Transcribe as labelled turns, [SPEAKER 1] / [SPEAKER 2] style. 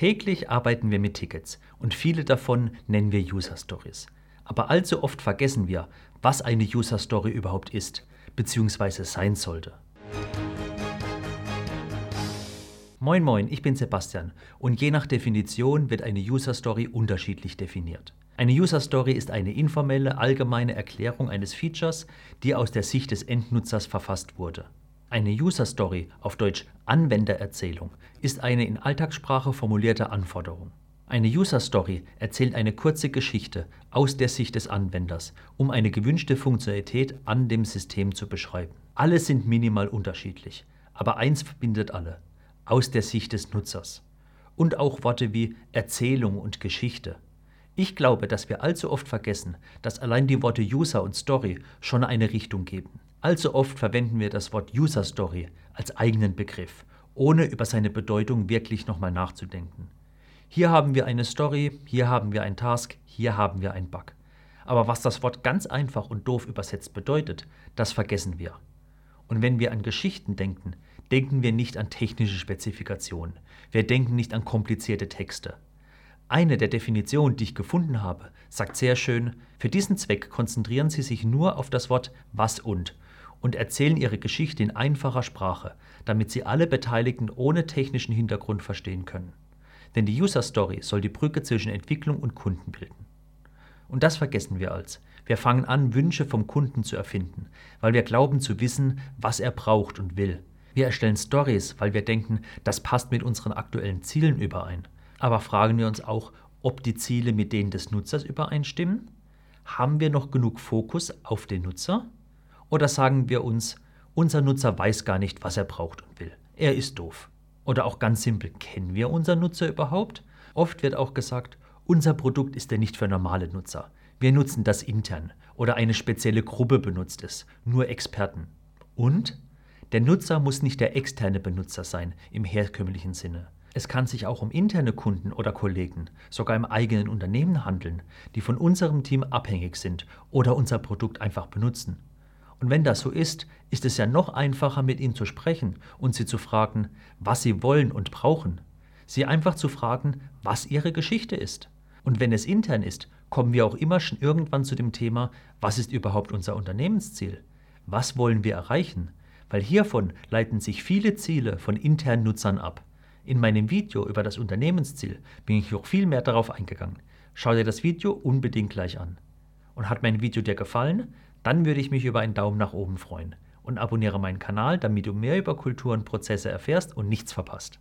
[SPEAKER 1] Täglich arbeiten wir mit Tickets und viele davon nennen wir User Stories. Aber allzu oft vergessen wir, was eine User Story überhaupt ist bzw. sein sollte. Moin Moin, ich bin Sebastian und je nach Definition wird eine User Story unterschiedlich definiert. Eine User Story ist eine informelle, allgemeine Erklärung eines Features, die aus der Sicht des Endnutzers verfasst wurde. Eine User Story, auf Deutsch Anwendererzählung, ist eine in Alltagssprache formulierte Anforderung. Eine User Story erzählt eine kurze Geschichte aus der Sicht des Anwenders, um eine gewünschte Funktionalität an dem System zu beschreiben. Alle sind minimal unterschiedlich, aber eins verbindet alle, aus der Sicht des Nutzers. Und auch Worte wie Erzählung und Geschichte. Ich glaube, dass wir allzu oft vergessen, dass allein die Worte User und Story schon eine Richtung geben. Allzu oft verwenden wir das Wort User Story als eigenen Begriff, ohne über seine Bedeutung wirklich nochmal nachzudenken. Hier haben wir eine Story, hier haben wir ein Task, hier haben wir ein Bug. Aber was das Wort ganz einfach und doof übersetzt bedeutet, das vergessen wir. Und wenn wir an Geschichten denken, denken wir nicht an technische Spezifikationen. Wir denken nicht an komplizierte Texte. Eine der Definitionen, die ich gefunden habe, sagt sehr schön, für diesen Zweck konzentrieren Sie sich nur auf das Wort was und und erzählen ihre Geschichte in einfacher Sprache, damit sie alle Beteiligten ohne technischen Hintergrund verstehen können. Denn die User Story soll die Brücke zwischen Entwicklung und Kunden bilden. Und das vergessen wir als. Wir fangen an, Wünsche vom Kunden zu erfinden, weil wir glauben zu wissen, was er braucht und will. Wir erstellen Stories, weil wir denken, das passt mit unseren aktuellen Zielen überein. Aber fragen wir uns auch, ob die Ziele mit denen des Nutzers übereinstimmen? Haben wir noch genug Fokus auf den Nutzer? Oder sagen wir uns, unser Nutzer weiß gar nicht, was er braucht und will. Er ist doof. Oder auch ganz simpel, kennen wir unseren Nutzer überhaupt? Oft wird auch gesagt, unser Produkt ist ja nicht für normale Nutzer. Wir nutzen das intern oder eine spezielle Gruppe benutzt es, nur Experten. Und? Der Nutzer muss nicht der externe Benutzer sein im herkömmlichen Sinne. Es kann sich auch um interne Kunden oder Kollegen, sogar im eigenen Unternehmen handeln, die von unserem Team abhängig sind oder unser Produkt einfach benutzen. Und wenn das so ist, ist es ja noch einfacher, mit ihnen zu sprechen und sie zu fragen, was sie wollen und brauchen. Sie einfach zu fragen, was ihre Geschichte ist. Und wenn es intern ist, kommen wir auch immer schon irgendwann zu dem Thema, was ist überhaupt unser Unternehmensziel? Was wollen wir erreichen? Weil hiervon leiten sich viele Ziele von internen Nutzern ab. In meinem Video über das Unternehmensziel bin ich noch viel mehr darauf eingegangen. Schau dir das Video unbedingt gleich an. Und hat mein Video dir gefallen? Dann würde ich mich über einen Daumen nach oben freuen und abonniere meinen Kanal, damit du mehr über Kultur und Prozesse erfährst und nichts verpasst.